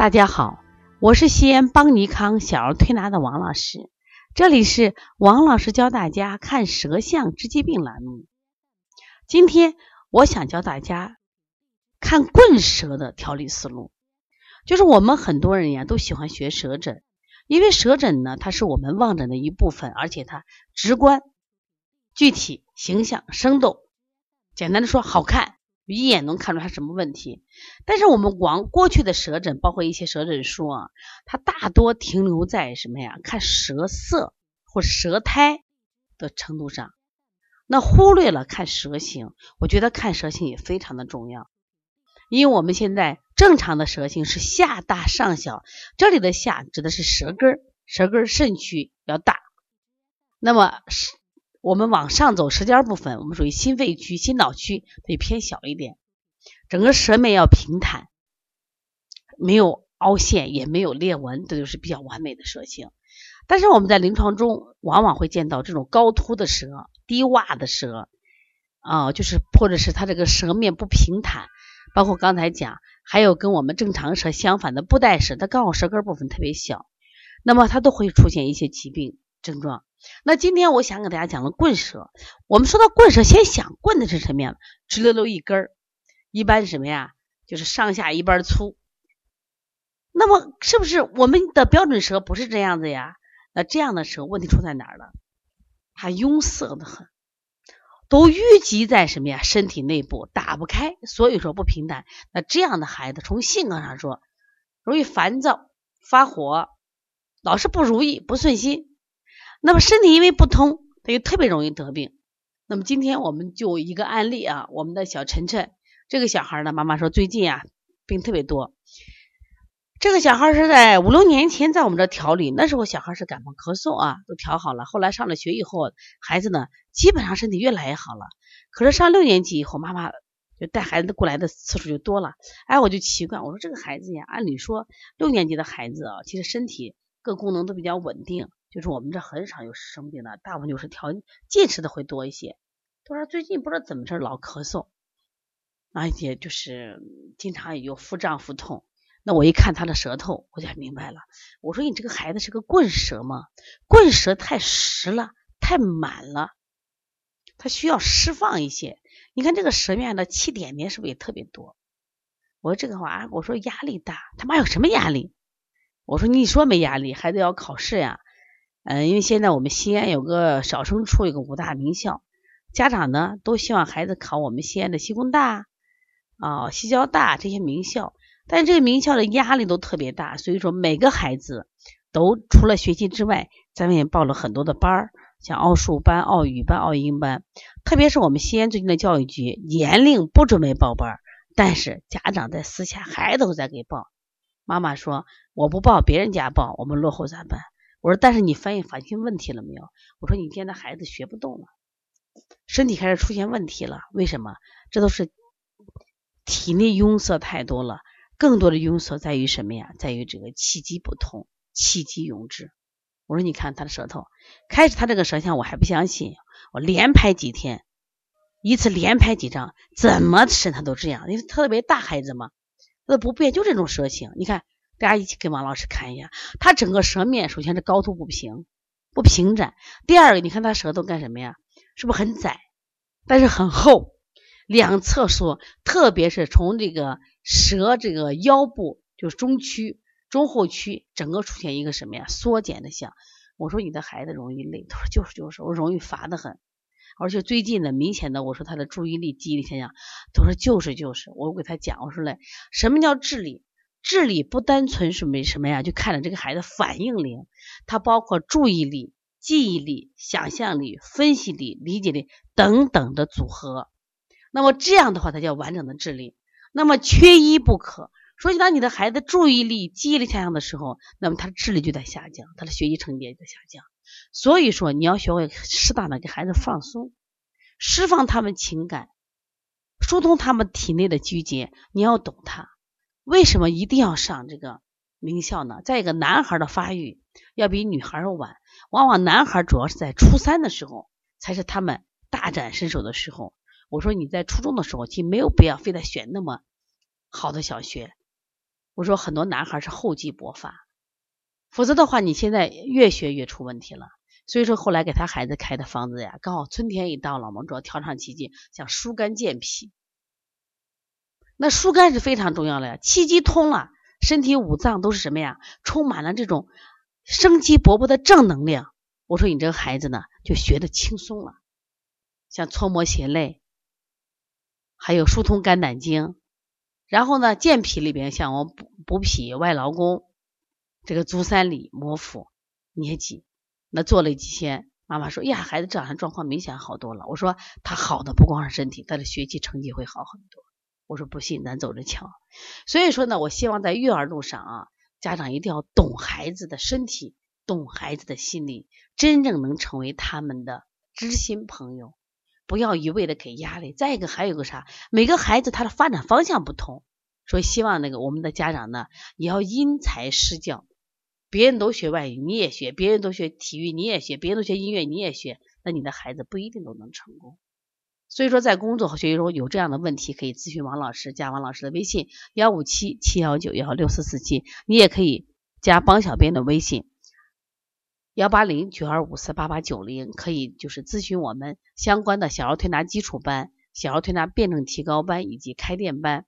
大家好，我是西安邦尼康小儿推拿的王老师，这里是王老师教大家看舌象治疾病栏目。今天我想教大家看棍舌的调理思路，就是我们很多人呀都喜欢学舌诊，因为舌诊呢它是我们望诊的一部分，而且它直观、具体、形象、生动，简单的说好看。一眼能看出他什么问题，但是我们往过去的舌诊，包括一些舌诊书啊，它大多停留在什么呀？看舌色或舌苔的程度上，那忽略了看舌形。我觉得看舌形也非常的重要，因为我们现在正常的舌形是下大上小，这里的下指的是舌根，舌根肾区要大，那么是。我们往上走，舌尖部分我们属于心肺区、心脑区，得偏小一点。整个舌面要平坦，没有凹陷，也没有裂纹，这就是比较完美的舌形。但是我们在临床中往往会见到这种高凸的舌、低洼的舌，啊，就是或者是它这个舌面不平坦，包括刚才讲，还有跟我们正常舌相反的布袋舌，它刚好舌根部分特别小，那么它都会出现一些疾病症状。那今天我想给大家讲的棍舌，我们说到棍舌，先想棍的是什么呀？直溜溜一根儿，一般什么呀？就是上下一般粗。那么是不是我们的标准舌不是这样子呀？那这样的舌问题出在哪儿了？它壅塞的很，都淤积在什么呀？身体内部打不开，所以说不平坦。那这样的孩子，从性格上说，容易烦躁、发火，老是不如意、不顺心。那么身体因为不通，他就特别容易得病。那么今天我们就一个案例啊，我们的小晨晨这个小孩呢，妈妈说最近啊病特别多。这个小孩是在五六年前在我们这调理，那时候小孩是感冒咳嗽啊，都调好了。后来上了学以后，孩子呢基本上身体越来越好了。可是上六年级以后，妈妈就带孩子过来的次数就多了。哎，我就奇怪，我说这个孩子呀，按理说六年级的孩子啊，其实身体各功能都比较稳定。就是我们这很少有生病的，大部分就是调进食的会多一些。他说最近不知道怎么着老咳嗽，而且就是经常有腹胀腹痛。那我一看他的舌头，我就明白了。我说你这个孩子是个棍舌吗？棍舌太实了，太满了，他需要释放一些。你看这个舌面的气点点是不是也特别多？我说这个话，我说压力大，他妈有什么压力？我说你说没压力，孩子要考试呀。嗯，因为现在我们西安有个少升初，有个五大名校，家长呢都希望孩子考我们西安的西工大啊、西交大这些名校，但这个名校的压力都特别大，所以说每个孩子都除了学习之外，咱们也报了很多的班儿，像奥数班、奥语班、奥英班，特别是我们西安最近的教育局严令不准备报班，但是家长在私下还都在给报。妈妈说我不报，别人家报，我们落后咋办？我说，但是你发现发现问题了没有？我说，你现在孩子学不动了，身体开始出现问题了。为什么？这都是体内壅塞太多了。更多的壅塞在于什么呀？在于这个气机不通，气机壅滞。我说，你看他的舌头，开始他这个舌象我还不相信，我连拍几天，一次连拍几张，怎么审他都这样，因为特别大孩子嘛，他都不变，就这种舌形。你看。大家一起给王老师看一下，他整个舌面首先是高凸不平，不平展。第二个，你看他舌头干什么呀？是不是很窄？但是很厚，两侧缩，特别是从这个舌这个腰部，就是中区、中后区，整个出现一个什么呀？缩减的象。我说你的孩子容易累，他说就是就是，我容易乏的很，而且最近呢，明显的，我说他的注意力、记忆力现象，他说就是就是，我给他讲，我说嘞，什么叫智力？智力不单纯是没什么呀，就看着这个孩子反应灵，它包括注意力、记忆力、想象力、分析力、理解力等等的组合。那么这样的话，它叫完整的智力。那么缺一不可。所以当你的孩子注意力、记忆力下降的时候，那么他的智力就在下降，他的学习成绩也在下降。所以说，你要学会适当的给孩子放松，释放他们情感，疏通他们体内的拘结。你要懂他。为什么一定要上这个名校呢？再一个，男孩的发育要比女孩晚，往往男孩主要是在初三的时候才是他们大展身手的时候。我说你在初中的时候，其实没有必要非得选那么好的小学，我说很多男孩是厚积薄发，否则的话你现在越学越出问题了。所以说后来给他孩子开的方子呀，刚好春天一到了，我们主要调畅气机，想疏肝健脾。那疏肝是非常重要的呀，气机通了，身体五脏都是什么呀？充满了这种生机勃勃的正能量。我说你这个孩子呢，就学的轻松了，像搓摩胁肋，还有疏通肝胆经，然后呢健脾里边像我补补脾外劳宫，这个足三里、摩腹、捏脊。那做了几天，妈妈说：“呀，孩子这两天状况明显好多了。”我说：“他好的不光是身体，他的学习成绩会好很多。”我说：“不信，咱走着瞧。”所以说呢，我希望在育儿路上啊，家长一定要懂孩子的身体，懂孩子的心理，真正能成为他们的知心朋友，不要一味的给压力。再一个，还有个啥？每个孩子他的发展方向不同，所以希望那个我们的家长呢，也要因材施教。别人都学外语，你也学；别人都学体育，你也学；别人都学音乐，你也学。那你的孩子不一定都能成功。所以说，在工作和学习中有这样的问题，可以咨询王老师，加王老师的微信幺五七七幺九幺六四四七。你也可以加帮小编的微信幺八零九二五四八八九零，可以就是咨询我们相关的小儿推拿基础班、小儿推拿辩证提高班以及开店班，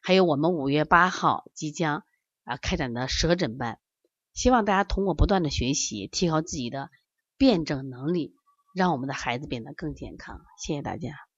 还有我们五月八号即将啊开展的舌诊班。希望大家通过不断的学习，提高自己的辩证能力，让我们的孩子变得更健康。谢谢大家。